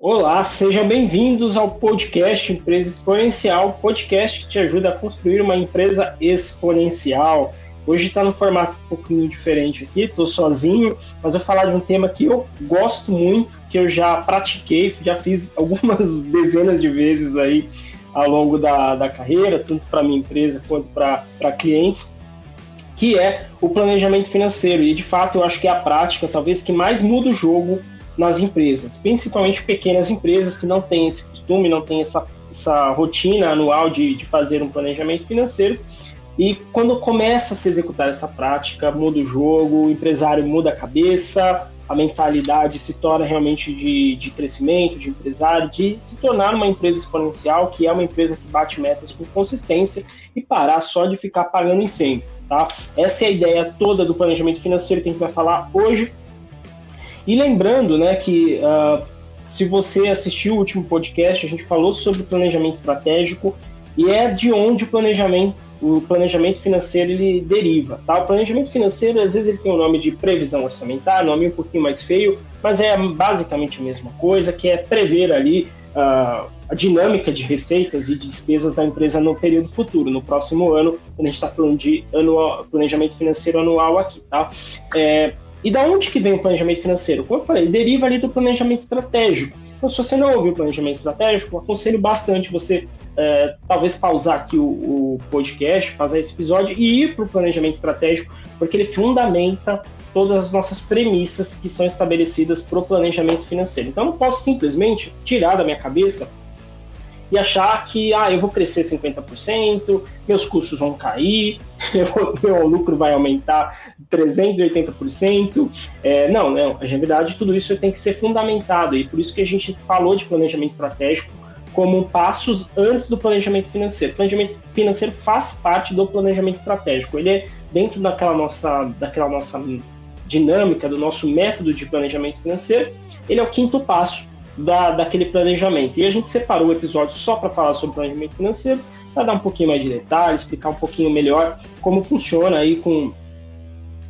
Olá, sejam bem-vindos ao podcast Empresa Exponencial, podcast que te ajuda a construir uma empresa exponencial. Hoje está no formato um pouquinho diferente aqui, estou sozinho, mas vou falar de um tema que eu gosto muito, que eu já pratiquei, já fiz algumas dezenas de vezes aí ao longo da, da carreira, tanto para minha empresa quanto para clientes, que é o planejamento financeiro. E de fato eu acho que é a prática, talvez, que mais muda o jogo nas empresas, principalmente pequenas empresas que não têm esse costume, não têm essa, essa rotina anual de, de fazer um planejamento financeiro. E quando começa a se executar essa prática, muda o jogo, o empresário muda a cabeça, a mentalidade se torna realmente de, de crescimento, de empresário, de se tornar uma empresa exponencial, que é uma empresa que bate metas com consistência e parar só de ficar pagando incêndio. Tá? Essa é a ideia toda do planejamento financeiro que a gente vai falar hoje. E lembrando, né, que uh, se você assistiu o último podcast, a gente falou sobre planejamento estratégico e é de onde o planejamento, o planejamento financeiro ele deriva. Tá? O planejamento financeiro, às vezes, ele tem o nome de previsão orçamentária, nome um pouquinho mais feio, mas é basicamente a mesma coisa, que é prever ali uh, a dinâmica de receitas e despesas da empresa no período futuro, no próximo ano, quando a gente está falando de anual, planejamento financeiro anual aqui. Tá? É, e da onde que vem o planejamento financeiro? Como eu falei, deriva ali do planejamento estratégico. Então, se você não ouviu o planejamento estratégico, aconselho bastante você é, talvez pausar aqui o, o, podcast, fazer esse episódio e ir para o planejamento estratégico, porque ele fundamenta todas as nossas premissas que são estabelecidas para o planejamento financeiro. Então, eu não posso simplesmente tirar da minha cabeça e achar que ah, eu vou crescer 50%, meus custos vão cair, meu lucro vai aumentar 380%. É, não, não, na verdade tudo isso tem que ser fundamentado e por isso que a gente falou de planejamento estratégico como passos antes do planejamento financeiro. O planejamento financeiro faz parte do planejamento estratégico. Ele é dentro daquela nossa, daquela nossa dinâmica, do nosso método de planejamento financeiro, ele é o quinto passo da, daquele planejamento. E a gente separou o episódio só para falar sobre planejamento financeiro, para dar um pouquinho mais de detalhes, explicar um pouquinho melhor como funciona aí com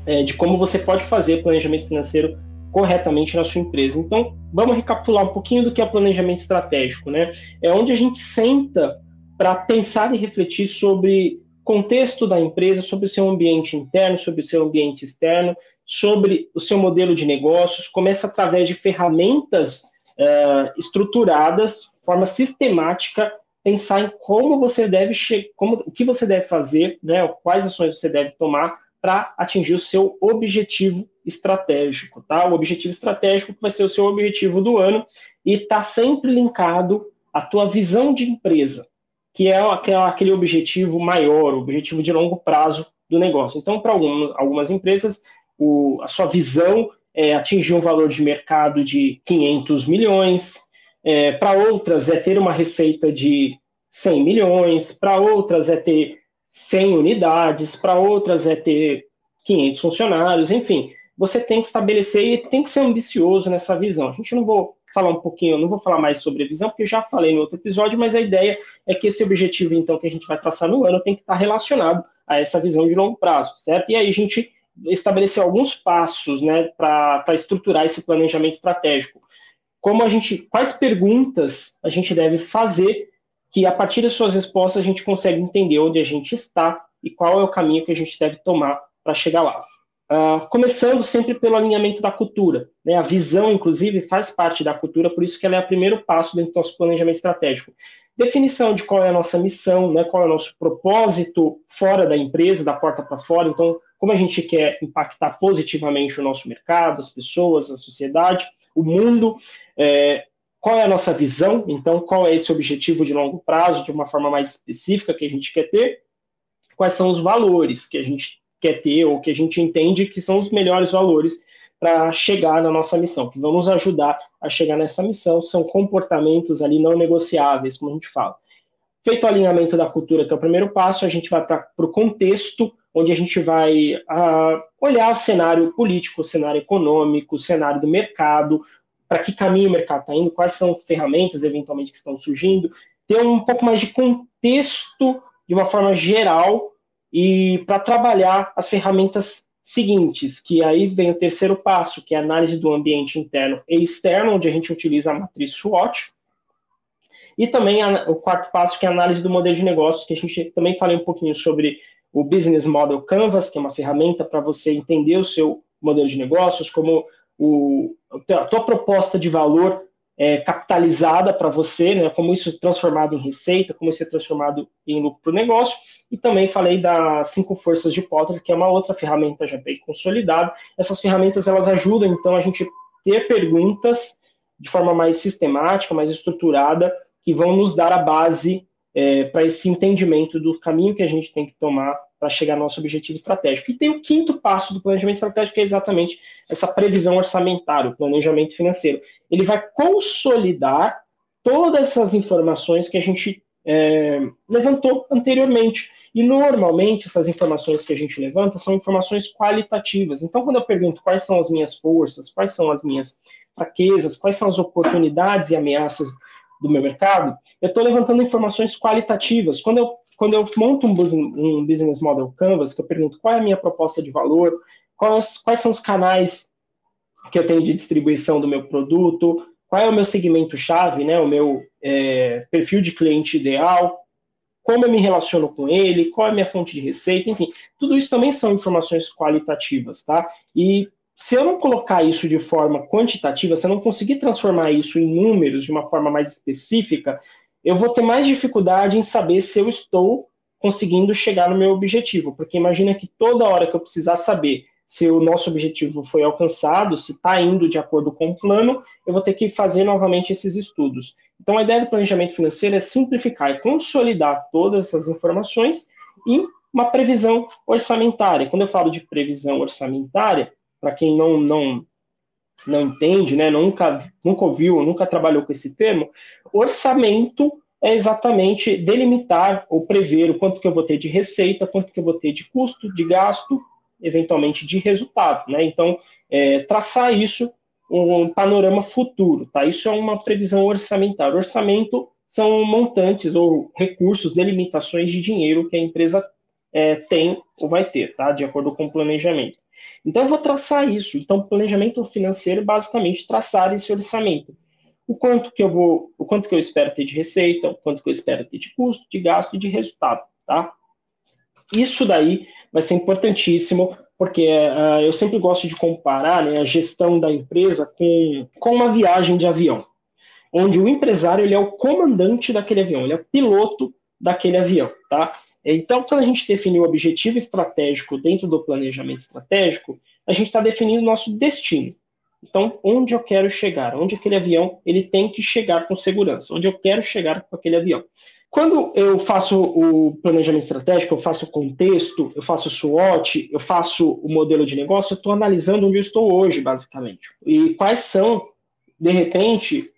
é, de como você pode fazer planejamento financeiro corretamente na sua empresa. Então, vamos recapitular um pouquinho do que é planejamento estratégico, né? É onde a gente senta para pensar e refletir sobre contexto da empresa, sobre o seu ambiente interno, sobre o seu ambiente externo, sobre o seu modelo de negócios, começa através de ferramentas uh, estruturadas, forma sistemática, pensar em como você deve como o que você deve fazer, né, quais ações você deve tomar para atingir o seu objetivo estratégico, tá? O objetivo estratégico vai ser o seu objetivo do ano e está sempre linkado à tua visão de empresa, que é aquele objetivo maior, o objetivo de longo prazo do negócio. Então, para algumas, algumas empresas, o, a sua visão é, atingir um valor de mercado de 500 milhões, é, para outras é ter uma receita de 100 milhões, para outras é ter 100 unidades, para outras é ter 500 funcionários, enfim, você tem que estabelecer e tem que ser ambicioso nessa visão. A gente não vou falar um pouquinho, não vou falar mais sobre a visão, porque eu já falei no outro episódio, mas a ideia é que esse objetivo, então, que a gente vai traçar no ano tem que estar relacionado a essa visão de longo prazo, certo? E aí a gente estabelecer alguns passos né, para estruturar esse planejamento estratégico. Como a gente, quais perguntas a gente deve fazer que a partir das suas respostas a gente consegue entender onde a gente está e qual é o caminho que a gente deve tomar para chegar lá. Uh, começando sempre pelo alinhamento da cultura. Né? A visão, inclusive, faz parte da cultura, por isso que ela é o primeiro passo dentro do nosso planejamento estratégico. Definição de qual é a nossa missão, né? qual é o nosso propósito fora da empresa, da porta para fora. Então, como a gente quer impactar positivamente o nosso mercado, as pessoas, a sociedade, o mundo, é, qual é a nossa visão, então qual é esse objetivo de longo prazo, de uma forma mais específica que a gente quer ter, quais são os valores que a gente quer ter ou que a gente entende que são os melhores valores para chegar na nossa missão, que vão nos ajudar a chegar nessa missão, são comportamentos ali não negociáveis, como a gente fala. Feito o alinhamento da cultura, que é o primeiro passo, a gente vai para o contexto onde a gente vai uh, olhar o cenário político, o cenário econômico, o cenário do mercado, para que caminho o mercado está indo, quais são ferramentas eventualmente que estão surgindo, ter um pouco mais de contexto de uma forma geral e para trabalhar as ferramentas seguintes, que aí vem o terceiro passo, que é a análise do ambiente interno e externo, onde a gente utiliza a matriz SWOT. E também a, o quarto passo, que é a análise do modelo de negócio, que a gente também falei um pouquinho sobre o Business Model Canvas, que é uma ferramenta para você entender o seu modelo de negócios, como o, a tua proposta de valor é, capitalizada para você, né, como isso é transformado em receita, como isso é transformado em lucro para o negócio. E também falei das cinco forças de Potter, que é uma outra ferramenta já bem consolidada. Essas ferramentas elas ajudam então a gente ter perguntas de forma mais sistemática, mais estruturada, que vão nos dar a base é, para esse entendimento do caminho que a gente tem que tomar para chegar ao nosso objetivo estratégico. E tem o quinto passo do planejamento estratégico, que é exatamente essa previsão orçamentária, o planejamento financeiro. Ele vai consolidar todas essas informações que a gente é, levantou anteriormente. E normalmente essas informações que a gente levanta são informações qualitativas. Então, quando eu pergunto quais são as minhas forças, quais são as minhas fraquezas, quais são as oportunidades e ameaças do meu mercado, eu estou levantando informações qualitativas. Quando eu, quando eu monto um business, um business Model Canvas, que eu pergunto qual é a minha proposta de valor, quais, quais são os canais que eu tenho de distribuição do meu produto, qual é o meu segmento-chave, né, o meu é, perfil de cliente ideal, como eu me relaciono com ele, qual é a minha fonte de receita, enfim, tudo isso também são informações qualitativas, tá? E se eu não colocar isso de forma quantitativa, se eu não conseguir transformar isso em números de uma forma mais específica, eu vou ter mais dificuldade em saber se eu estou conseguindo chegar no meu objetivo. Porque imagina que toda hora que eu precisar saber se o nosso objetivo foi alcançado, se está indo de acordo com o plano, eu vou ter que fazer novamente esses estudos. Então, a ideia do planejamento financeiro é simplificar e consolidar todas essas informações em uma previsão orçamentária. Quando eu falo de previsão orçamentária, para quem não, não, não entende, né, nunca, nunca ouviu, nunca trabalhou com esse termo, orçamento é exatamente delimitar ou prever o quanto que eu vou ter de receita, quanto que eu vou ter de custo, de gasto, eventualmente de resultado. Né? Então, é, traçar isso um panorama futuro. Tá? Isso é uma previsão orçamentária. Orçamento são montantes ou recursos, delimitações de dinheiro que a empresa é, tem ou vai ter, tá? de acordo com o planejamento. Então eu vou traçar isso. Então, planejamento financeiro basicamente traçar esse orçamento. O quanto que eu vou, o quanto que eu espero ter de receita, o quanto que eu espero ter de custo, de gasto e de resultado, tá? Isso daí vai ser importantíssimo, porque uh, eu sempre gosto de comparar né, a gestão da empresa com, com uma viagem de avião, onde o empresário ele é o comandante daquele avião, ele é o piloto daquele avião, tá? Então, quando a gente define o objetivo estratégico dentro do planejamento estratégico, a gente está definindo o nosso destino. Então, onde eu quero chegar? Onde aquele avião ele tem que chegar com segurança? Onde eu quero chegar com aquele avião? Quando eu faço o planejamento estratégico, eu faço o contexto, eu faço o SWOT, eu faço o modelo de negócio, eu estou analisando onde eu estou hoje, basicamente. E quais são, de repente,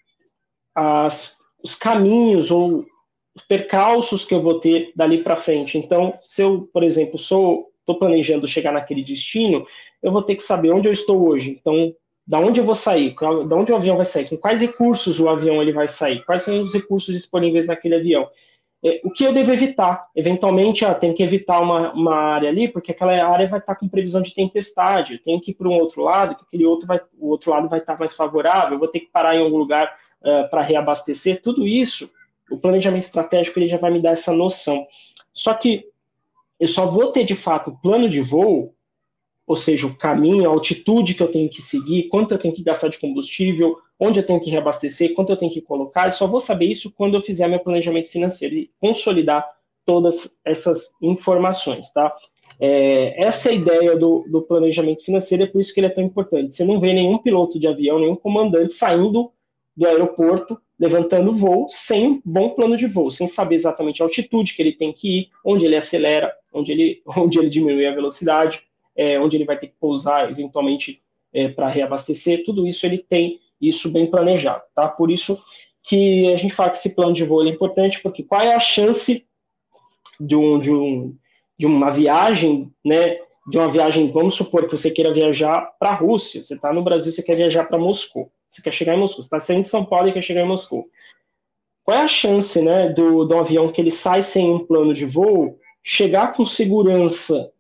as, os caminhos ou percalços que eu vou ter dali para frente. Então, se eu, por exemplo, sou estou planejando chegar naquele destino, eu vou ter que saber onde eu estou hoje. Então, da onde eu vou sair, da onde o avião vai sair, com quais recursos o avião ele vai sair, quais são os recursos disponíveis naquele avião. É, o que eu devo evitar? Eventualmente, ah, tem que evitar uma, uma área ali, porque aquela área vai estar com previsão de tempestade. Eu tenho que ir para um outro lado, que aquele outro vai, o outro lado vai estar mais favorável. Eu vou ter que parar em algum lugar uh, para reabastecer. Tudo isso o planejamento estratégico ele já vai me dar essa noção. Só que eu só vou ter de fato o plano de voo, ou seja, o caminho, a altitude que eu tenho que seguir, quanto eu tenho que gastar de combustível, onde eu tenho que reabastecer, quanto eu tenho que colocar, e só vou saber isso quando eu fizer meu planejamento financeiro e consolidar todas essas informações, tá? É, essa é a ideia do, do planejamento financeiro, é por isso que ele é tão importante. Você não vê nenhum piloto de avião, nenhum comandante saindo do aeroporto levantando voo sem bom plano de voo, sem saber exatamente a altitude que ele tem que ir, onde ele acelera, onde ele, onde ele diminui a velocidade, é, onde ele vai ter que pousar eventualmente é, para reabastecer, tudo isso ele tem isso bem planejado, tá? Por isso que a gente fala que esse plano de voo é importante, porque qual é a chance de, um, de, um, de uma viagem, né? De uma viagem, vamos supor que você queira viajar para a Rússia, você está no Brasil, você quer viajar para Moscou. Você quer chegar em Moscou. Você está saindo de São Paulo e quer chegar em Moscou. Qual é a chance né, do, do avião que ele sai sem um plano de voo chegar com segurança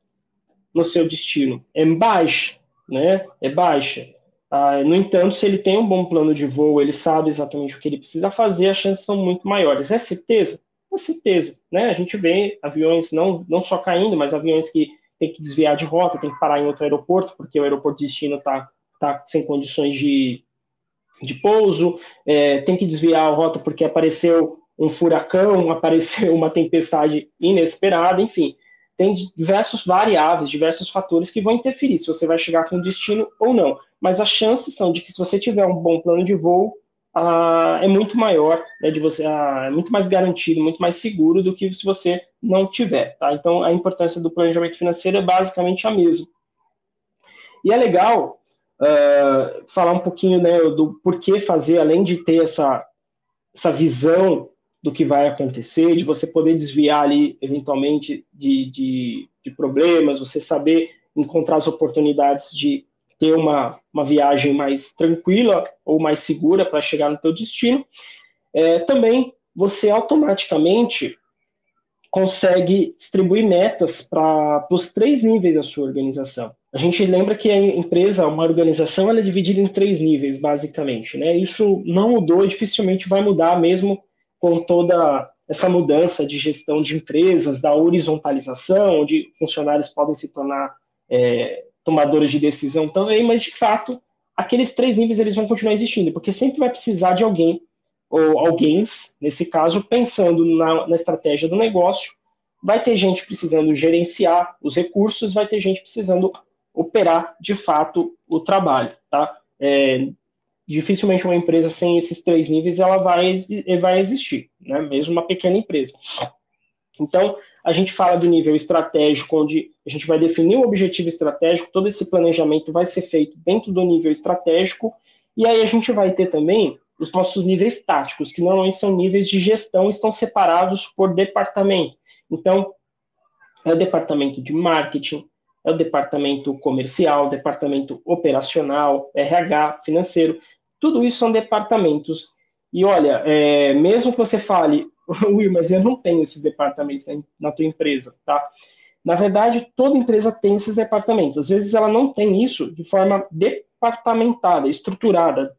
no seu destino? É baixa, né? É baixa. Ah, no entanto, se ele tem um bom plano de voo, ele sabe exatamente o que ele precisa fazer, as chances são muito maiores. É certeza? É certeza. Né? A gente vê aviões não, não só caindo, mas aviões que tem que desviar de rota, tem que parar em outro aeroporto, porque o aeroporto de destino está tá sem condições de, de pouso, é, tem que desviar a rota porque apareceu um furacão, apareceu uma tempestade inesperada, enfim tem diversos variáveis, diversos fatores que vão interferir se você vai chegar com destino ou não. Mas as chances são de que se você tiver um bom plano de voo, ah, é muito maior, né, de você, ah, é muito mais garantido, muito mais seguro do que se você não tiver. Tá? Então, a importância do planejamento financeiro é basicamente a mesma. E é legal uh, falar um pouquinho né, do porquê fazer, além de ter essa, essa visão do que vai acontecer, de você poder desviar ali, eventualmente, de, de, de problemas, você saber encontrar as oportunidades de ter uma, uma viagem mais tranquila ou mais segura para chegar no teu destino. É, também você automaticamente consegue distribuir metas para os três níveis da sua organização. A gente lembra que a empresa, uma organização, ela é dividida em três níveis, basicamente. Né? Isso não mudou e dificilmente vai mudar mesmo com toda essa mudança de gestão de empresas, da horizontalização, onde funcionários podem se tornar é, tomadores de decisão também, mas de fato aqueles três níveis eles vão continuar existindo, porque sempre vai precisar de alguém ou alguém, nesse caso, pensando na, na estratégia do negócio, vai ter gente precisando gerenciar os recursos, vai ter gente precisando operar de fato o trabalho, tá? É, dificilmente uma empresa sem esses três níveis ela vai, vai existir, né? mesmo uma pequena empresa. Então, a gente fala do nível estratégico, onde a gente vai definir o objetivo estratégico, todo esse planejamento vai ser feito dentro do nível estratégico, e aí a gente vai ter também os nossos níveis táticos, que normalmente são níveis de gestão, estão separados por departamento. Então, é o departamento de marketing, é o departamento comercial, departamento operacional, RH, financeiro. Tudo isso são departamentos. E olha, é, mesmo que você fale, Will, mas eu não tenho esses departamentos na tua empresa, tá? Na verdade, toda empresa tem esses departamentos. Às vezes ela não tem isso de forma departamentada, estruturada,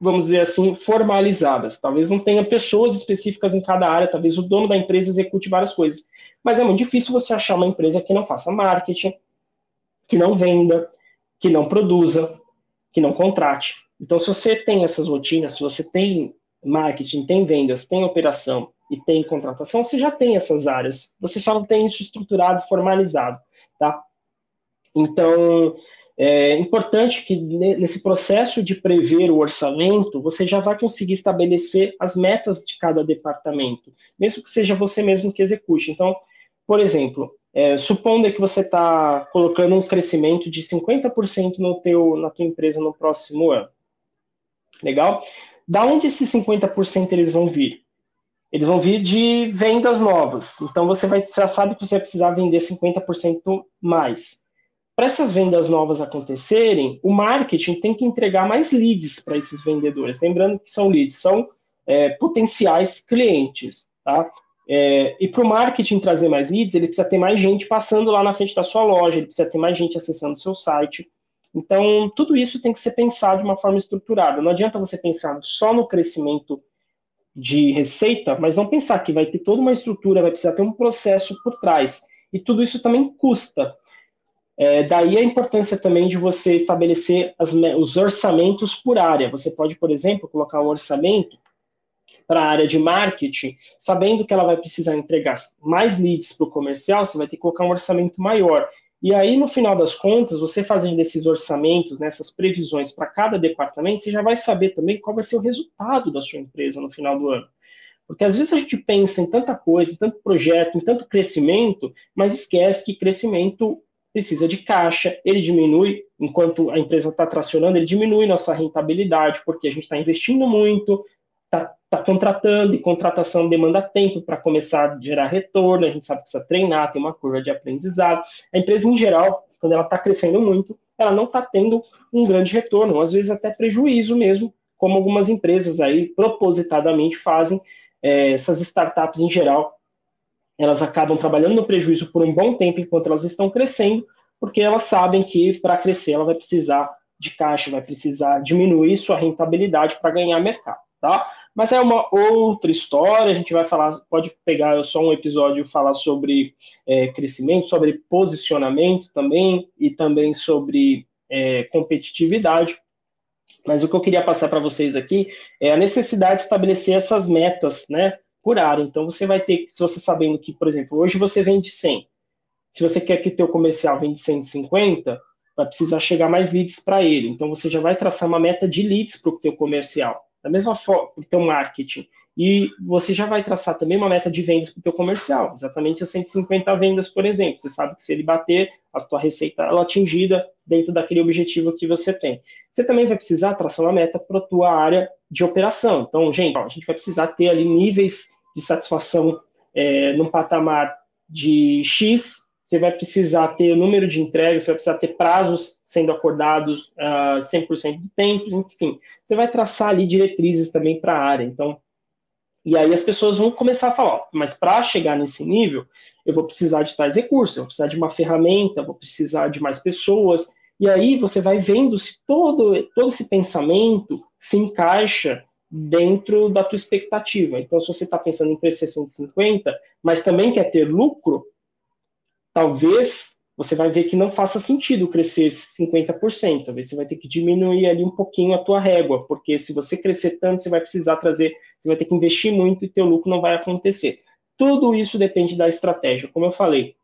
vamos dizer assim, formalizadas. Talvez não tenha pessoas específicas em cada área, talvez o dono da empresa execute várias coisas. Mas é muito difícil você achar uma empresa que não faça marketing, que não venda, que não produza, que não contrate. Então, se você tem essas rotinas, se você tem marketing, tem vendas, tem operação e tem contratação, você já tem essas áreas. Você só não tem isso estruturado, formalizado, tá? Então, é importante que nesse processo de prever o orçamento, você já vai conseguir estabelecer as metas de cada departamento, mesmo que seja você mesmo que execute. Então, por exemplo, é, supondo que você está colocando um crescimento de 50% no teu, na tua empresa no próximo ano. Legal? Da onde esses 50% eles vão vir? Eles vão vir de vendas novas. Então você vai, já sabe que você vai precisar vender 50% mais. Para essas vendas novas acontecerem, o marketing tem que entregar mais leads para esses vendedores. Lembrando que são leads, são é, potenciais clientes. Tá? É, e para o marketing trazer mais leads, ele precisa ter mais gente passando lá na frente da sua loja, ele precisa ter mais gente acessando o seu site. Então, tudo isso tem que ser pensado de uma forma estruturada. Não adianta você pensar só no crescimento de receita, mas não pensar que vai ter toda uma estrutura, vai precisar ter um processo por trás. E tudo isso também custa. É, daí a importância também de você estabelecer as, os orçamentos por área. Você pode, por exemplo, colocar um orçamento para a área de marketing, sabendo que ela vai precisar entregar mais leads para o comercial, você vai ter que colocar um orçamento maior. E aí, no final das contas, você fazendo esses orçamentos, nessas né, previsões para cada departamento, você já vai saber também qual vai ser o resultado da sua empresa no final do ano. Porque às vezes a gente pensa em tanta coisa, em tanto projeto, em tanto crescimento, mas esquece que crescimento precisa de caixa, ele diminui, enquanto a empresa está tracionando, ele diminui nossa rentabilidade, porque a gente está investindo muito, está tá contratando, e contratação demanda tempo para começar a gerar retorno, a gente sabe que precisa treinar, tem uma curva de aprendizado. A empresa, em geral, quando ela está crescendo muito, ela não está tendo um grande retorno, às vezes até prejuízo mesmo, como algumas empresas aí propositadamente fazem. É, essas startups, em geral, elas acabam trabalhando no prejuízo por um bom tempo enquanto elas estão crescendo, porque elas sabem que para crescer ela vai precisar de caixa, vai precisar diminuir sua rentabilidade para ganhar mercado, tá? Mas é uma outra história, a gente vai falar, pode pegar só um episódio falar sobre é, crescimento, sobre posicionamento também, e também sobre é, competitividade. Mas o que eu queria passar para vocês aqui é a necessidade de estabelecer essas metas, né, por área. Então você vai ter, se você sabendo que, por exemplo, hoje você vende 100, se você quer que teu comercial vende 150, vai precisar chegar mais leads para ele. Então você já vai traçar uma meta de leads para o teu comercial. Da mesma forma, para o teu marketing. E você já vai traçar também uma meta de vendas para o teu comercial, exatamente as 150 vendas, por exemplo. Você sabe que se ele bater, a tua receita ela é atingida dentro daquele objetivo que você tem. Você também vai precisar traçar uma meta para a tua área de operação. Então, gente, a gente vai precisar ter ali níveis de satisfação é, num patamar de X você vai precisar ter número de entregas, você vai precisar ter prazos sendo acordados uh, ah, 100% do tempo, enfim. Você vai traçar ali diretrizes também para a área. Então, e aí as pessoas vão começar a falar, mas para chegar nesse nível, eu vou precisar de tais recursos, eu vou precisar de uma ferramenta, vou precisar de mais pessoas. E aí você vai vendo se todo, todo esse pensamento se encaixa dentro da tua expectativa. Então, se você está pensando em crescer 150, mas também quer ter lucro, talvez você vai ver que não faça sentido crescer 50%. Talvez você vai ter que diminuir ali um pouquinho a tua régua, porque se você crescer tanto, você vai precisar trazer, você vai ter que investir muito e teu lucro não vai acontecer. Tudo isso depende da estratégia, como eu falei.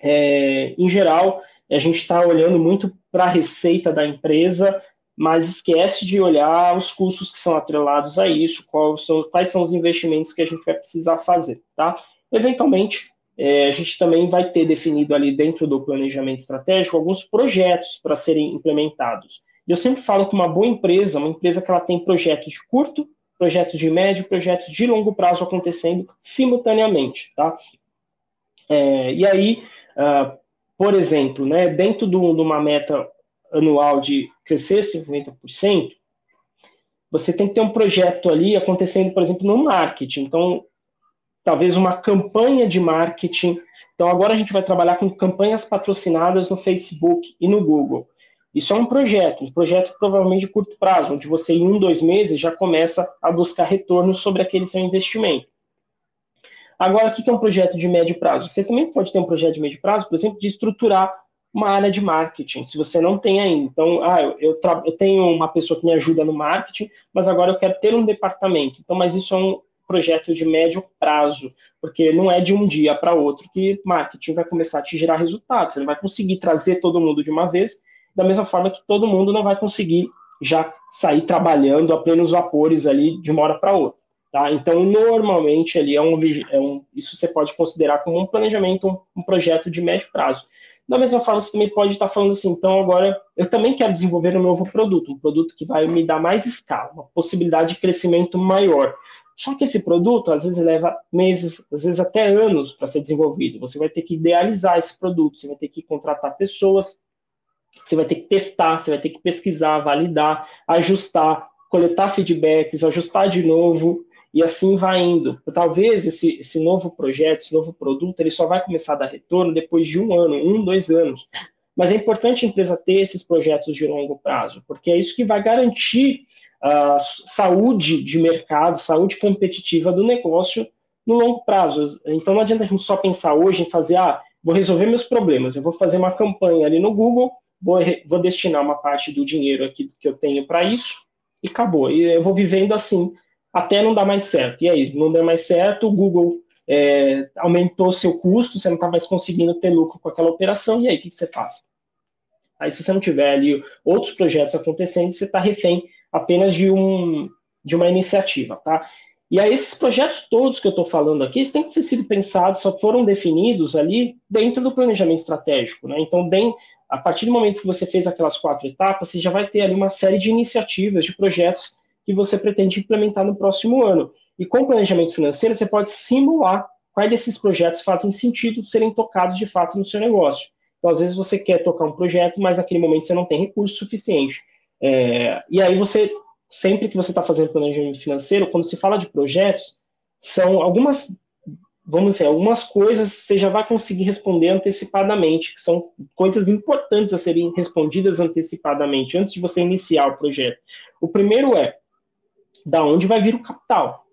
É, em geral, a gente está olhando muito para a receita da empresa, mas esquece de olhar os custos que são atrelados a isso, quais são, quais são os investimentos que a gente vai precisar fazer, tá? Eventualmente, é, a gente também vai ter definido ali dentro do planejamento estratégico alguns projetos para serem implementados. Eu sempre falo que uma boa empresa, uma empresa que ela tem projetos de curto, projetos de médio, projetos de longo prazo acontecendo simultaneamente, tá? É, e aí, uh, por exemplo, né, dentro de uma meta anual de crescer 50%, você tem que ter um projeto ali acontecendo, por exemplo, no marketing. Então, talvez uma campanha de marketing. Então, agora a gente vai trabalhar com campanhas patrocinadas no Facebook e no Google. Isso é um projeto, um projeto provavelmente de curto prazo, onde você, em um, dois meses, já começa a buscar retorno sobre aquele seu investimento. Agora, o que é um projeto de médio prazo? Você também pode ter um projeto de médio prazo, por exemplo, de estruturar uma área de marketing, se você não tem ainda. Então, ah, eu, eu, eu tenho uma pessoa que me ajuda no marketing, mas agora eu quero ter um departamento. Então, mas isso é um, projeto de médio prazo, porque não é de um dia para outro que marketing vai começar a te gerar resultados. Você não vai conseguir trazer todo mundo de uma vez, da mesma forma que todo mundo não vai conseguir já sair trabalhando a plenos vapores ali de uma hora para outra. Tá? Então, normalmente, ali é um, é um, isso você pode considerar como um planejamento, um, um projeto de médio prazo. Da mesma forma, você também pode estar falando assim, então agora eu também quero desenvolver um novo produto, um produto que vai me dar mais escala, uma possibilidade de crescimento maior. Só que esse produto, às vezes, leva meses, às vezes até anos para ser desenvolvido. Você vai ter que idealizar esse produto, você vai ter que contratar pessoas, você vai ter que testar, você vai ter que pesquisar, validar, ajustar, coletar feedbacks, ajustar de novo, e assim vai indo. Talvez esse, esse novo projeto, esse novo produto, ele só vai começar a dar retorno depois de um ano, um, dois anos. Mas é importante a empresa ter esses projetos de longo prazo, porque é isso que vai garantir a saúde de mercado, saúde competitiva do negócio no longo prazo. Então não adianta a gente só pensar hoje em fazer, ah, vou resolver meus problemas, eu vou fazer uma campanha ali no Google, vou, vou destinar uma parte do dinheiro aqui que eu tenho para isso e acabou. E eu vou vivendo assim até não dar mais certo. E aí, não der mais certo, o Google é, aumentou seu custo, você não está mais conseguindo ter lucro com aquela operação, e aí o que, que você faz? Aí, se você não tiver ali outros projetos acontecendo, você está refém apenas de, um, de uma iniciativa, tá? E aí esses projetos todos que eu estou falando aqui, têm que ter sido pensados, só foram definidos ali dentro do planejamento estratégico, né? Então, bem, a partir do momento que você fez aquelas quatro etapas, você já vai ter ali uma série de iniciativas, de projetos que você pretende implementar no próximo ano. E com o planejamento financeiro, você pode simular quais desses projetos fazem sentido serem tocados de fato no seu negócio. Então, às vezes você quer tocar um projeto, mas naquele momento você não tem recurso suficiente. É, e aí você, sempre que você está fazendo planejamento financeiro, quando se fala de projetos, são algumas vamos dizer, algumas coisas você já vai conseguir responder antecipadamente, que são coisas importantes a serem respondidas antecipadamente, antes de você iniciar o projeto. O primeiro é, da onde vai vir o capital?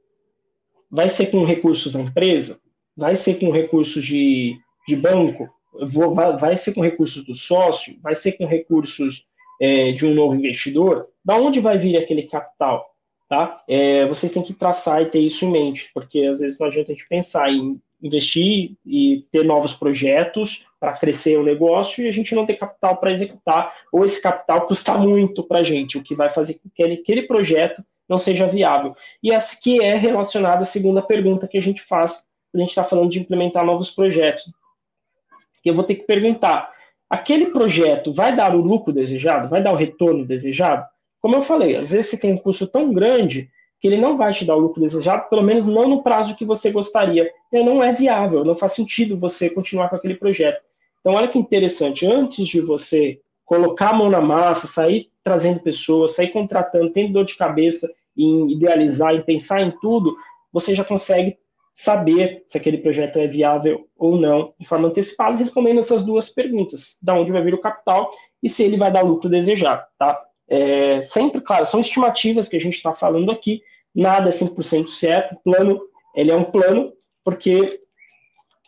Vai ser com recursos da empresa? Vai ser com recursos de, de banco? Vou, vai, vai, ser com recursos do sócio? Vai ser com recursos é, de um novo investidor? Da onde vai vir aquele capital? tá? É, vocês têm que traçar e ter isso em mente, porque às vezes não adianta a gente pensar em investir e ter novos projetos para crescer o negócio e a gente não ter capital para executar, ou esse capital custa muito para a gente, o que vai fazer com que aquele projeto não seja viável. E essa que é relacionada à segunda pergunta que a gente faz a gente está falando de implementar novos projetos. Eu vou ter que perguntar, aquele projeto vai dar o lucro desejado? Vai dar o retorno desejado? Como eu falei, às vezes você tem um custo tão grande que ele não vai te dar o lucro desejado, pelo menos não no prazo que você gostaria. E não é viável, não faz sentido você continuar com aquele projeto. Então, olha que interessante, antes de você colocar a mão na massa, sair trazendo pessoas, sair contratando, tendo dor de cabeça em idealizar, em pensar em tudo, você já consegue saber se aquele projeto é viável ou não, de forma antecipada, respondendo essas duas perguntas: da onde vai vir o capital e se ele vai dar lucro desejado, tá? É, sempre, claro, são estimativas que a gente está falando aqui, nada é 100% certo, plano, ele é um plano, porque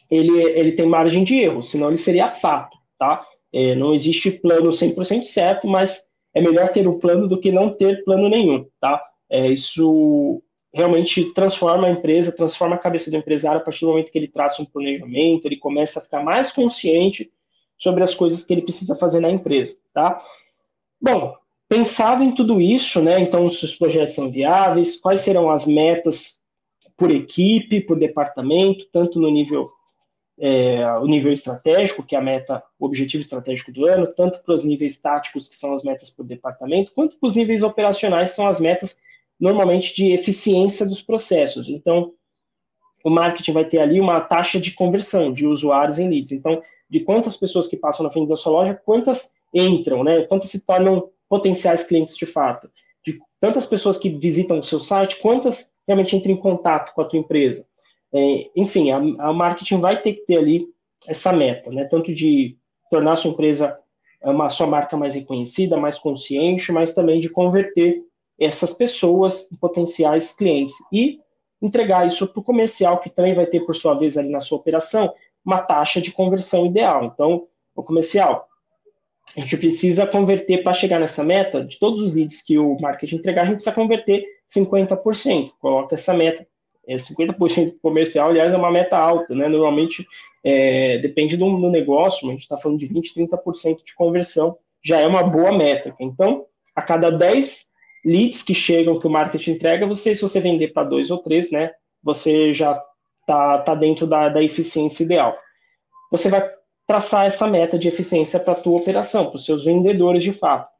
ele, ele tem margem de erro, senão ele seria fato, tá? É, não existe plano 100% certo, mas é melhor ter um plano do que não ter plano nenhum, tá? É, isso realmente transforma a empresa, transforma a cabeça do empresário a partir do momento que ele traça um planejamento, ele começa a ficar mais consciente sobre as coisas que ele precisa fazer na empresa, tá? Bom, Pensado em tudo isso, né, então, se os projetos são viáveis, quais serão as metas por equipe, por departamento, tanto no nível, é, o nível estratégico, que é a meta, o objetivo estratégico do ano, tanto para os níveis táticos, que são as metas por departamento, quanto para os níveis operacionais, que são as metas normalmente de eficiência dos processos. Então, o marketing vai ter ali uma taxa de conversão de usuários em leads. Então, de quantas pessoas que passam na frente da sua loja, quantas entram, né? Quantas se tornam potenciais clientes de fato, de tantas pessoas que visitam o seu site, quantas realmente entram em contato com a tua empresa. É, enfim, a, a, marketing vai ter que ter ali essa meta, né? Tanto de tornar a sua empresa uma sua marca mais reconhecida, mais consciente, mas também de converter essas pessoas em potenciais clientes e entregar isso para o comercial, que também vai ter, por sua vez, ali na sua operação, uma taxa de conversão ideal. Então, o comercial, a gente precisa converter para chegar nessa meta, de todos os leads que o marketing entregar, a gente precisa converter 50%. Coloca essa meta. É 50% comercial, aliás, é uma meta alta, né? Normalmente é, depende do, do, negócio, a gente está falando de 20%, 30% de conversão, já é uma boa métrica. Então, a cada 10 leads que chegam que o marketing entrega, você, se você vender para dois ou três, né? Você já está tá dentro da, da eficiência ideal. Você vai traçar essa meta de eficiência para a tua operação, para os seus vendedores de fato.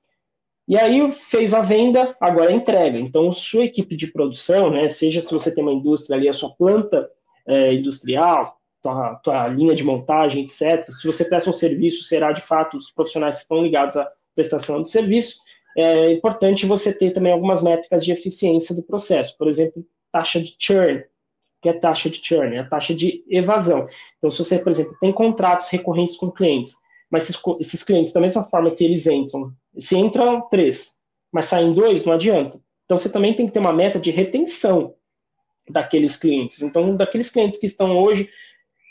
E aí fez a venda, agora a entrega. Então, sua equipe de produção, né, seja se você tem uma indústria ali, a sua planta é, industrial, tua, tua linha de montagem, etc. Se você presta um serviço, será de fato os profissionais que estão ligados à prestação de serviço. É importante você ter também algumas métricas de eficiência do processo. Por exemplo, taxa de churn, que é taxa de churn, é a taxa de evasão. Então, se você, por exemplo, tem contratos recorrentes com clientes, mas esses, esses clientes, da mesma forma que eles entram, se entram três, mas saem dois, não adianta. Então, você também tem que ter uma meta de retenção daqueles clientes. Então, daqueles clientes que estão hoje,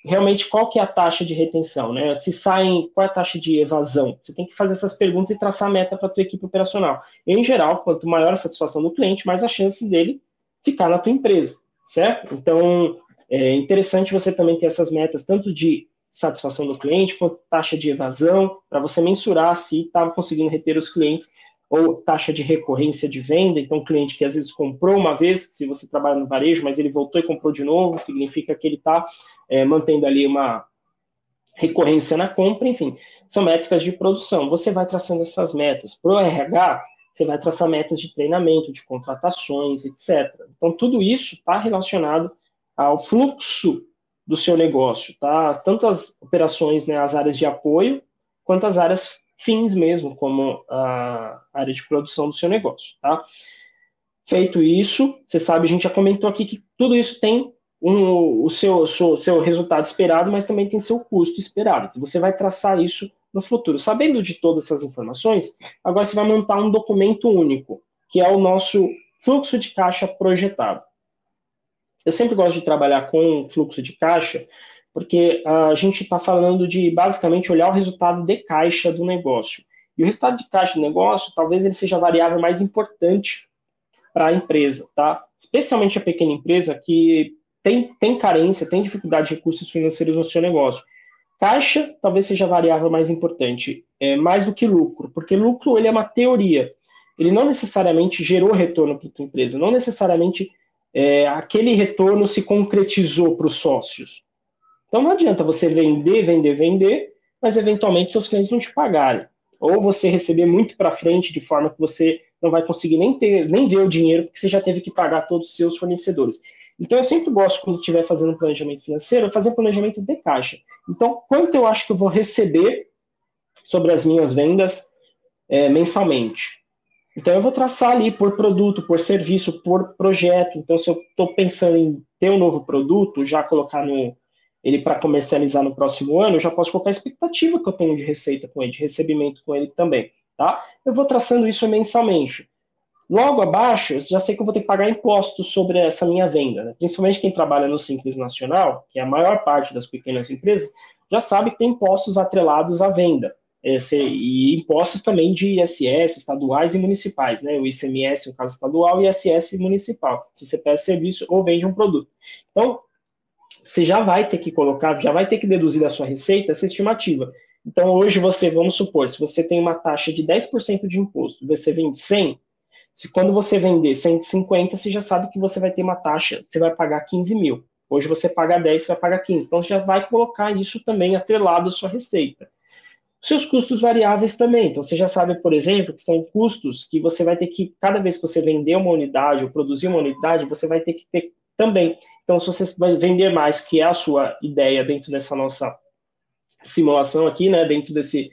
realmente, qual que é a taxa de retenção? Né? Se saem, qual é a taxa de evasão? Você tem que fazer essas perguntas e traçar a meta para a tua equipe operacional. Em geral, quanto maior a satisfação do cliente, mais a chance dele ficar na tua empresa certo? Então, é interessante você também ter essas metas, tanto de satisfação do cliente, quanto taxa de evasão, para você mensurar se está conseguindo reter os clientes, ou taxa de recorrência de venda, então um cliente que às vezes comprou uma vez, se você trabalha no varejo, mas ele voltou e comprou de novo, significa que ele está é, mantendo ali uma recorrência na compra, enfim, são métricas de produção. Você vai traçando essas metas. Para o RH, você vai traçar metas de treinamento, de contratações, etc. Então, tudo isso está relacionado ao fluxo do seu negócio, tá? Tanto as operações, né, as áreas de apoio, quanto as áreas fins mesmo, como a área de produção do seu negócio, tá? Feito isso, você sabe, a gente já comentou aqui que tudo isso tem um, o seu, seu, seu resultado esperado, mas também tem seu custo esperado. Então, você vai traçar isso no futuro. Sabendo de todas essas informações, agora você vai montar um documento único, que é o nosso fluxo de caixa projetado. Eu sempre gosto de trabalhar com fluxo de caixa, porque a gente está falando de basicamente olhar o resultado de caixa do negócio. E o resultado de caixa do negócio, talvez ele seja a variável mais importante para a empresa, tá? Especialmente a pequena empresa que tem, tem carência, tem dificuldade de recursos financeiros no seu negócio. Caixa talvez seja a variável mais importante, é, mais do que lucro, porque lucro ele é uma teoria. Ele não necessariamente gerou retorno para a empresa, não necessariamente é, aquele retorno se concretizou para os sócios. Então não adianta você vender, vender, vender, mas eventualmente seus clientes não te pagarem. Ou você receber muito para frente de forma que você não vai conseguir nem ter, nem ver o dinheiro, porque você já teve que pagar todos os seus fornecedores. Então, eu sempre gosto, quando estiver fazendo um planejamento financeiro, fazer um planejamento de caixa. Então, quanto eu acho que eu vou receber sobre as minhas vendas é, mensalmente? Então, eu vou traçar ali por produto, por serviço, por projeto. Então, se eu estou pensando em ter um novo produto, já colocar no, ele para comercializar no próximo ano, eu já posso colocar a expectativa que eu tenho de receita com ele, de recebimento com ele também. Tá? Eu vou traçando isso mensalmente. Logo abaixo, eu já sei que eu vou ter que pagar impostos sobre essa minha venda. Né? Principalmente quem trabalha no Simples Nacional, que é a maior parte das pequenas empresas, já sabe que tem impostos atrelados à venda. Esse, e impostos também de ISS, estaduais e municipais, né? O ICMS, no caso estadual, e ISS municipal, se você pede serviço ou vende um produto. Então, você já vai ter que colocar, já vai ter que deduzir da sua receita essa estimativa. Então, hoje você, vamos supor, se você tem uma taxa de 10% de imposto, você vende 100, se quando você vender 150, você já sabe que você vai ter uma taxa, você vai pagar 15 mil. Hoje você paga 10, você vai pagar 15. Então você já vai colocar isso também atrelado à sua receita. Seus custos variáveis também. Então você já sabe, por exemplo, que são custos que você vai ter que, cada vez que você vender uma unidade ou produzir uma unidade, você vai ter que ter também. Então, se você vai vender mais, que é a sua ideia dentro dessa nossa simulação aqui, né, dentro desse,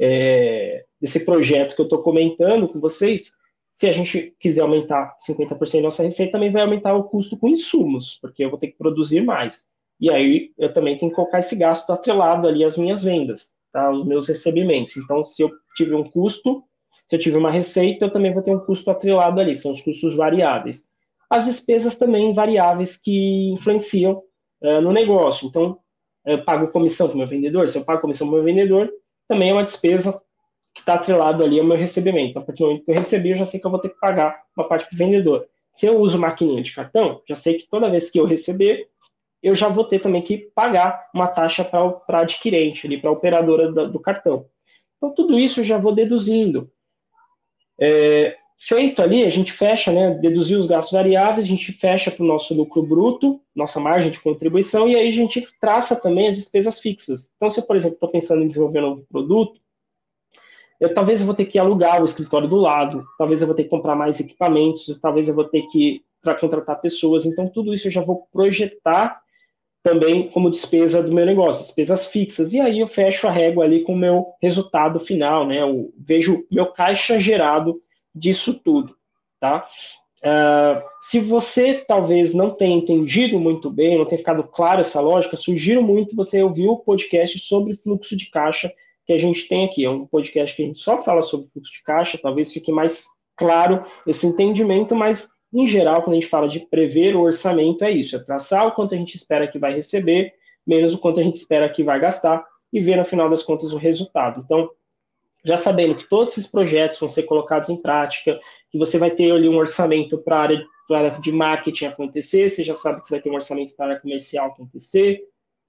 é, desse projeto que eu estou comentando com vocês, se a gente quiser aumentar 50% da nossa receita, também vai aumentar o custo com insumos, porque eu vou ter que produzir mais. E aí eu também tenho que colocar esse gasto atrelado ali às minhas vendas, tá? os meus recebimentos. Então, se eu tiver um custo, se eu tiver uma receita, eu também vou ter um custo atrelado ali, são os custos variáveis. As despesas também variáveis que influenciam uh, no negócio. Então, eu pago comissão para o meu vendedor, se eu pago comissão para o meu vendedor, também é uma despesa que está atrelado ali ao meu recebimento. A partir do momento que eu recebi, eu já sei que eu vou ter que pagar uma parte para o vendedor. Se eu uso maquininha de cartão, já sei que toda vez que eu receber, eu já vou ter também que pagar uma taxa para adquirente, para a operadora do, do, cartão. Então, tudo isso eu já vou deduzindo. É, feito ali, a gente fecha, né, deduzir os gastos variáveis, a gente fecha para o nosso lucro bruto, nossa margem de contribuição, e aí a gente traça também as despesas fixas. Então, se eu, por exemplo, estou pensando em desenvolver um novo produto, eu, talvez eu vou ter que alugar o escritório do lado, talvez eu vou ter que comprar mais equipamentos, talvez eu vou ter que para contratar pessoas. Então, tudo isso eu já vou projetar também como despesa do meu negócio, despesas fixas. E aí eu fecho a régua ali com o meu resultado final, né? Eu vejo meu caixa gerado disso tudo, tá? Uh, se você talvez não tenha entendido muito bem, não tenha ficado claro essa lógica, sugiro muito você ouvir o podcast sobre fluxo de caixa que a gente tem aqui. É um podcast que a gente só fala sobre fluxo de caixa, talvez fique mais claro esse entendimento, mas em geral, quando a gente fala de prever o orçamento, é isso: é traçar o quanto a gente espera que vai receber, menos o quanto a gente espera que vai gastar, e ver no final das contas o resultado. Então, já sabendo que todos esses projetos vão ser colocados em prática, que você vai ter ali um orçamento para a área, de marketing acontecer, você já sabe que você vai ter um orçamento para a área comercial acontecer,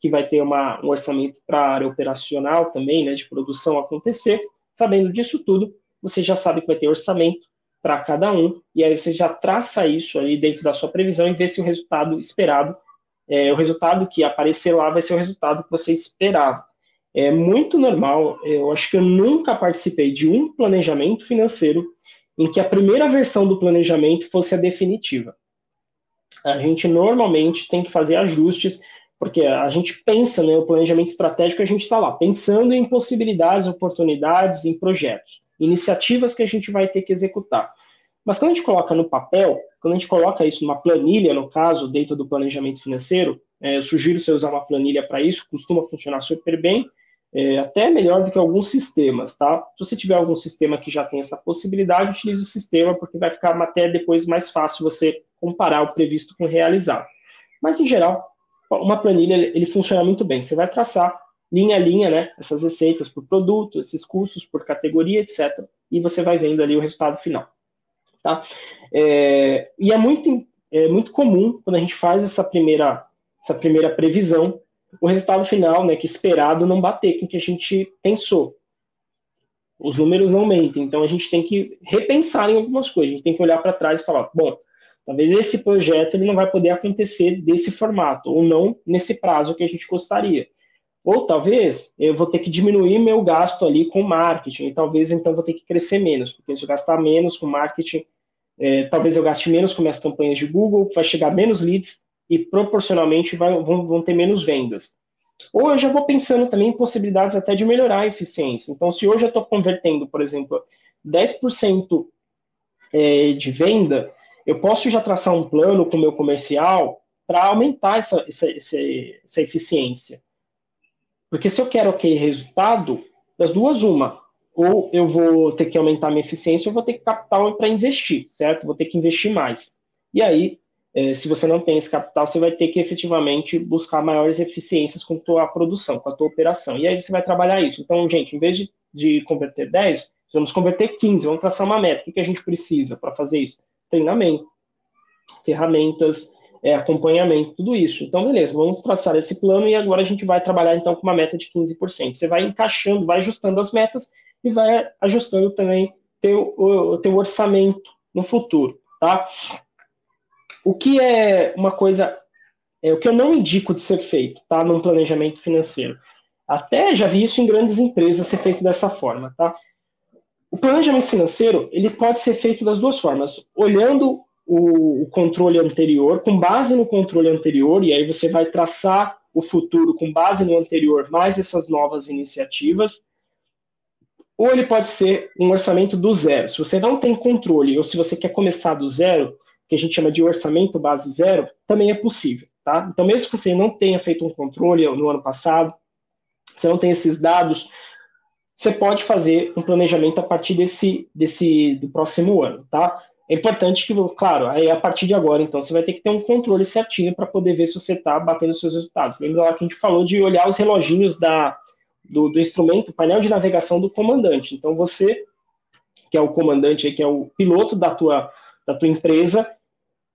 que vai ter uma, um orçamento para a área operacional também, né, de produção acontecer. Sabendo disso tudo, você já sabe que vai ter orçamento para cada um, e aí você já traça isso aí dentro da sua previsão e vê se o resultado esperado, é, o resultado que aparecer lá vai ser o resultado que você esperava. É muito normal, eu acho que eu nunca participei de um planejamento financeiro em que a primeira versão do planejamento fosse a definitiva. A gente normalmente tem que fazer ajustes porque a gente pensa, né, o planejamento estratégico, a gente está lá pensando em possibilidades, oportunidades, em projetos, iniciativas que a gente vai ter que executar. Mas quando a gente coloca no papel, quando a gente coloca isso numa planilha, no caso, dentro do planejamento financeiro, é, eu sugiro você usar uma planilha para isso, costuma funcionar super bem, é, até melhor do que alguns sistemas, tá? Se você tiver algum sistema que já tem essa possibilidade, utilize o sistema, porque vai ficar até depois mais fácil você comparar o previsto com o realizado. Mas, em geral, uma planilha ele funciona muito bem. Você vai traçar linha a linha, né, essas receitas por produto, esses custos por categoria, etc. E você vai vendo ali o resultado final. Tá? É, e é muito, é muito comum quando a gente faz essa primeira, essa primeira previsão o resultado final, né, que esperado, não bater com o que a gente pensou. Os números não mentem, então a gente tem que repensar em algumas coisas, a gente tem que olhar para trás e falar, bom, talvez esse projeto ele não vai poder acontecer desse formato, ou não nesse prazo que a gente gostaria. Ou talvez eu vou ter que diminuir meu gasto ali com marketing, e talvez então vou ter que crescer menos, porque se eu gastar menos com marketing, é, talvez eu gaste menos com minhas campanhas de Google, vai chegar menos leads, e proporcionalmente vai, vão, vão ter menos vendas. Ou eu já vou pensando também em possibilidades até de melhorar a eficiência. Então, se hoje eu estou convertendo, por exemplo, 10% é, de venda, eu posso já traçar um plano com o meu comercial para aumentar essa, essa, essa, essa, eficiência. Porque se eu quero aquele resultado, das duas, uma. Ou eu vou ter que aumentar minha eficiência, ou vou ter que capital para investir, certo? Vou ter que investir mais. E aí, se você não tem esse capital, você vai ter que efetivamente buscar maiores eficiências com a tua produção, com a tua operação. E aí você vai trabalhar isso. Então, gente, em vez de, de converter 10, vamos converter 15, vamos traçar uma meta. O que, que a gente precisa para fazer isso? Treinamento, ferramentas, é, acompanhamento, tudo isso. Então, beleza, vamos traçar esse plano e agora a gente vai trabalhar então com uma meta de 15%. Você vai encaixando, vai ajustando as metas e vai ajustando também teu, o teu orçamento no futuro, tá? O que é uma coisa, é o que eu não indico de ser feito, tá? Num planejamento financeiro. Até já vi isso em grandes empresas ser feito dessa forma, tá? O planejamento financeiro, ele pode ser feito das duas formas, olhando o, o controle anterior, com base no controle anterior, e aí você vai traçar o futuro com base no anterior, mais essas novas iniciativas, ou ele pode ser um orçamento do zero. Se você não tem controle, ou se você quer começar do zero, que a gente chama de orçamento base zero, também é possível. Tá? Então, mesmo que você não tenha feito um controle no ano passado, você não tem esses dados, você pode fazer um planejamento a partir desse, desse do próximo ano. Tá? É importante que, claro, aí a partir de agora, então, você vai ter que ter um controle certinho para poder ver se você está batendo seus resultados. Lembra lá que a gente falou de olhar os reloginhos da, do, do instrumento, painel de navegação do comandante. Então, você, que é o comandante, que é o piloto da tua, da tua empresa,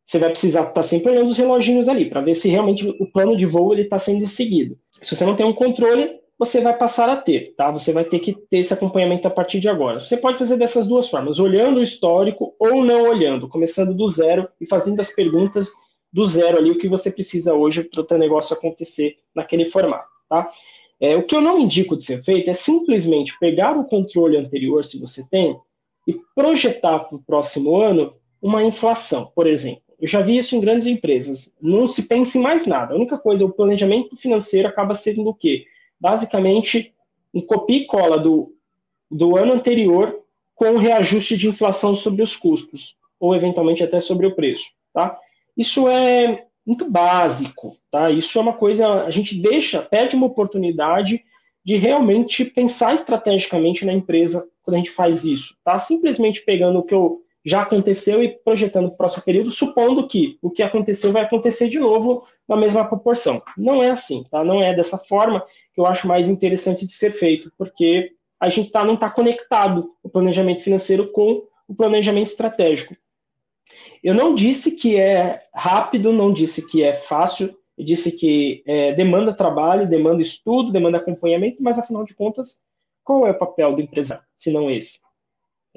você vai precisar estar tá sempre olhando os reloginhos ali para ver se realmente o plano de voo ele está sendo seguido. Se você não tem um controle, você vai passar a ter, tá? Você vai ter que ter esse acompanhamento a partir de agora. Você pode fazer dessas duas formas, olhando o histórico ou não olhando, começando do zero e fazendo as perguntas do zero ali, o que você precisa hoje para o teu negócio acontecer naquele formato, tá? É, o que eu não indico de ser feito é simplesmente pegar o controle anterior, se você tem, e projetar para o próximo ano uma inflação, por exemplo. Eu já vi isso em grandes empresas. Não se pensa em mais nada. A única coisa, o planejamento financeiro acaba sendo o quê? Basicamente, um copia e cola do, do ano anterior com o reajuste de inflação sobre os custos, ou eventualmente até sobre o preço. Tá? Isso é muito básico. Tá? Isso é uma coisa, a gente deixa, perde uma oportunidade de realmente pensar estrategicamente na empresa quando a gente faz isso. Tá? Simplesmente pegando o que eu já aconteceu e projetando o próximo período, supondo que o que aconteceu vai acontecer de novo na mesma proporção. Não é assim, tá? Não é dessa forma que eu acho mais interessante de ser feito, porque a gente tá, não está conectado o planejamento financeiro com o planejamento estratégico. Eu não disse que é rápido, não disse que é fácil, eu disse que é, demanda trabalho, demanda estudo, demanda acompanhamento, mas afinal de contas, qual é o papel do empresário, se não esse?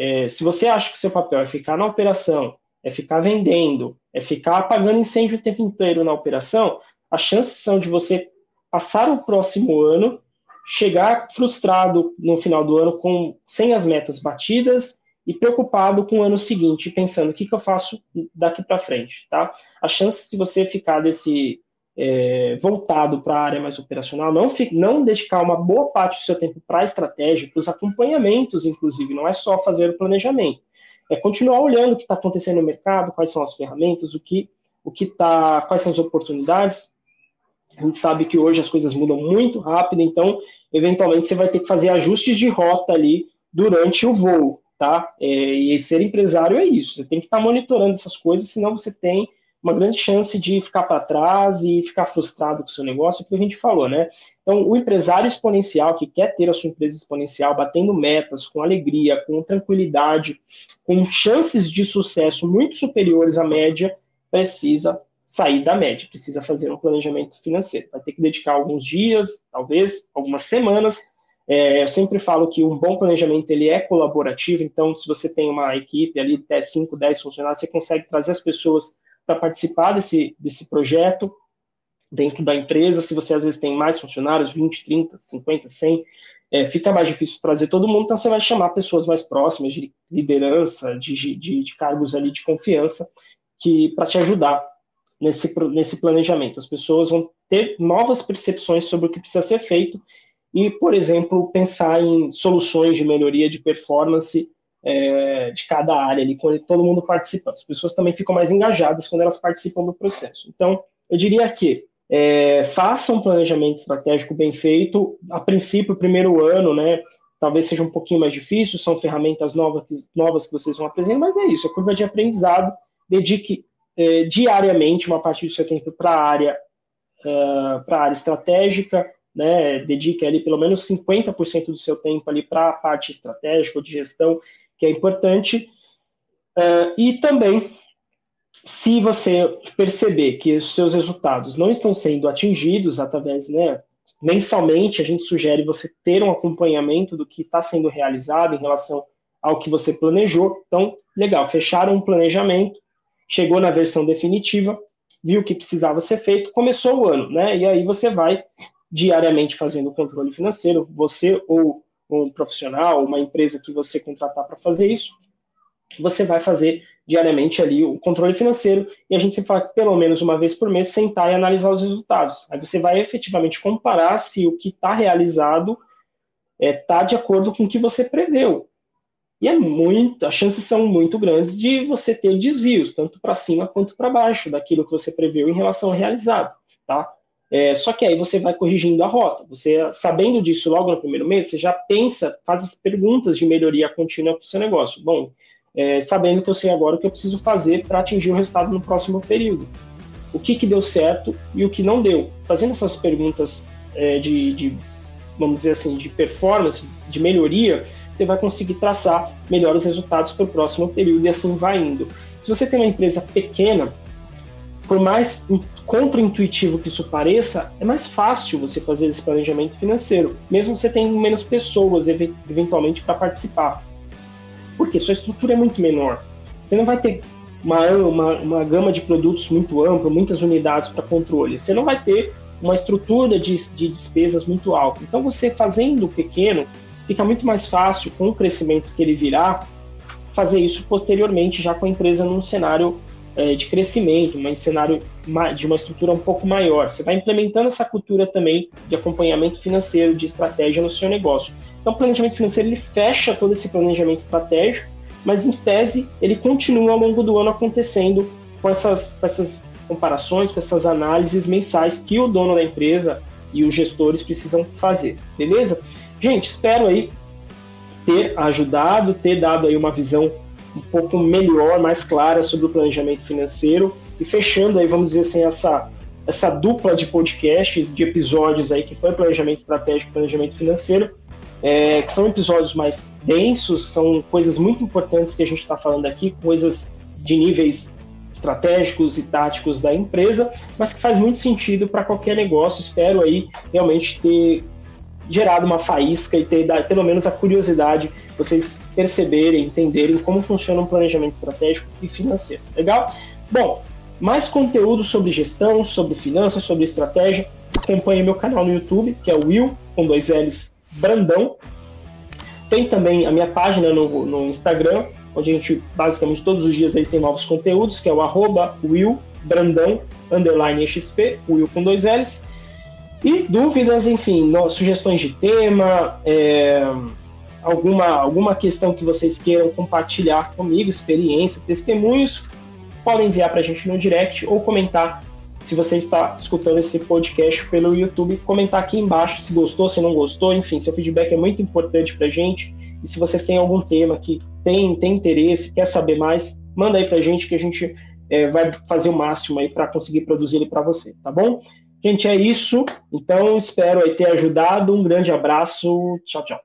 É, se você acha que o seu papel é ficar na operação, é ficar vendendo, é ficar apagando incêndio o tempo inteiro na operação, as chances são de você passar o próximo ano, chegar frustrado no final do ano com sem as metas batidas e preocupado com o ano seguinte, pensando o que, que eu faço daqui para frente, tá? A chance se você ficar desse é, voltado para a área mais operacional, não, não dedicar uma boa parte do seu tempo para a estratégia, para os acompanhamentos, inclusive, não é só fazer o planejamento. é continuar olhando o que está acontecendo no mercado, quais são as ferramentas, o que, o que tá, quais são as oportunidades. A gente sabe que hoje as coisas mudam muito rápido, então eventualmente você vai ter que fazer ajustes de rota ali durante o voo, tá? É, e ser empresário é isso. Você tem que estar tá monitorando essas coisas, senão você tem uma grande chance de ficar para trás e ficar frustrado com o seu negócio, que a gente falou, né? Então, o empresário exponencial que quer ter a sua empresa exponencial, batendo metas, com alegria, com tranquilidade, com chances de sucesso muito superiores à média, precisa sair da média, precisa fazer um planejamento financeiro. Vai ter que dedicar alguns dias, talvez algumas semanas. É, eu sempre falo que um bom planejamento ele é colaborativo, então se você tem uma equipe ali, até 5, 10 funcionários, você consegue trazer as pessoas para participar desse, desse projeto dentro da empresa. Se você às vezes tem mais funcionários, 20, 30, 50, 100, é, fica mais difícil trazer todo mundo, então você vai chamar pessoas mais próximas de liderança, de, de, de cargos ali de confiança, que para te ajudar nesse, nesse planejamento. As pessoas vão ter novas percepções sobre o que precisa ser feito e, por exemplo, pensar em soluções de melhoria de performance é, de cada área ali, quando todo mundo participa. As pessoas também ficam mais engajadas quando elas participam do processo. Então, eu diria que é, faça um planejamento estratégico bem feito. A princípio, primeiro ano, né, talvez seja um pouquinho mais difícil, são ferramentas novas, novas que vocês vão aprender, mas é isso, a curva de aprendizado. Dedique é, diariamente uma parte do seu tempo para a área, uh, área estratégica, né, dedique ali pelo menos 50% do seu tempo ali para a parte estratégica ou de gestão que é importante. Uh, e também, se você perceber que os seus resultados não estão sendo atingidos através, né, mensalmente, a gente sugere você ter um acompanhamento do que está sendo realizado em relação ao que você planejou. Então, legal, fecharam um planejamento, chegou na versão definitiva, viu o que precisava ser feito, começou o ano, né? E aí você vai diariamente fazendo o controle financeiro, você ou um profissional, uma empresa que você contratar para fazer isso, você vai fazer diariamente ali o controle financeiro e a gente sempre fala que pelo menos uma vez por mês sentar e analisar os resultados. Aí você vai efetivamente comparar se o que está realizado está é, tá de acordo com o que você preveu. E é muito, as chances são muito grandes de você ter desvios, tanto para cima quanto para baixo daquilo que você preveu em relação ao realizado, tá? É, só que aí você vai corrigindo a rota. Você, sabendo disso logo no primeiro mês, você já pensa, faz as perguntas de melhoria contínua para o seu negócio. Bom, é, sabendo que eu sei agora o que eu preciso fazer para atingir o resultado no próximo período. O que, que deu certo e o que não deu. Fazendo essas perguntas é, de, de, vamos dizer assim, de performance, de melhoria, você vai conseguir traçar melhores resultados para o próximo período e assim vai indo. Se você tem uma empresa pequena, por mais contra-intuitivo que isso pareça, é mais fácil você fazer esse planejamento financeiro, mesmo você tendo menos pessoas eventualmente para participar. Porque sua estrutura é muito menor. Você não vai ter uma, uma, uma gama de produtos muito ampla, muitas unidades para controle. Você não vai ter uma estrutura de, de despesas muito alta. Então, você fazendo pequeno, fica muito mais fácil, com o crescimento que ele virá, fazer isso posteriormente, já com a empresa num cenário é, de crescimento, um cenário de uma estrutura um pouco maior. Você vai implementando essa cultura também de acompanhamento financeiro, de estratégia no seu negócio. Então, o planejamento financeiro ele fecha todo esse planejamento estratégico, mas em tese ele continua ao longo do ano acontecendo com essas, com essas comparações, com essas análises mensais que o dono da empresa e os gestores precisam fazer, beleza? Gente, espero aí ter ajudado, ter dado aí uma visão um pouco melhor, mais clara sobre o planejamento financeiro e fechando aí, vamos dizer assim, essa, essa dupla de podcasts, de episódios aí que foi planejamento estratégico e planejamento financeiro, é, que são episódios mais densos, são coisas muito importantes que a gente está falando aqui, coisas de níveis estratégicos e táticos da empresa, mas que faz muito sentido para qualquer negócio. Espero aí realmente ter gerado uma faísca e ter dado, pelo menos a curiosidade vocês perceberem, entenderem como funciona um planejamento estratégico e financeiro. Legal? Bom, mais conteúdo sobre gestão, sobre finanças, sobre estratégia, acompanhe meu canal no YouTube, que é o Will, com dois L's, Brandão. Tem também a minha página no, no Instagram, onde a gente basicamente todos os dias aí tem novos conteúdos, que é o arroba Will Brandão, underline XP, Will com dois L's. E dúvidas, enfim, no, sugestões de tema, é, alguma, alguma questão que vocês queiram compartilhar comigo, experiência, testemunhos, podem enviar para a gente no direct ou comentar se você está escutando esse podcast pelo YouTube, comentar aqui embaixo se gostou, se não gostou, enfim, seu feedback é muito importante para a gente. E se você tem algum tema que tem, tem interesse, quer saber mais, manda aí para a gente que a gente é, vai fazer o máximo aí para conseguir produzir ele para você, tá bom? Gente, é isso. Então, espero ter ajudado. Um grande abraço. Tchau, tchau.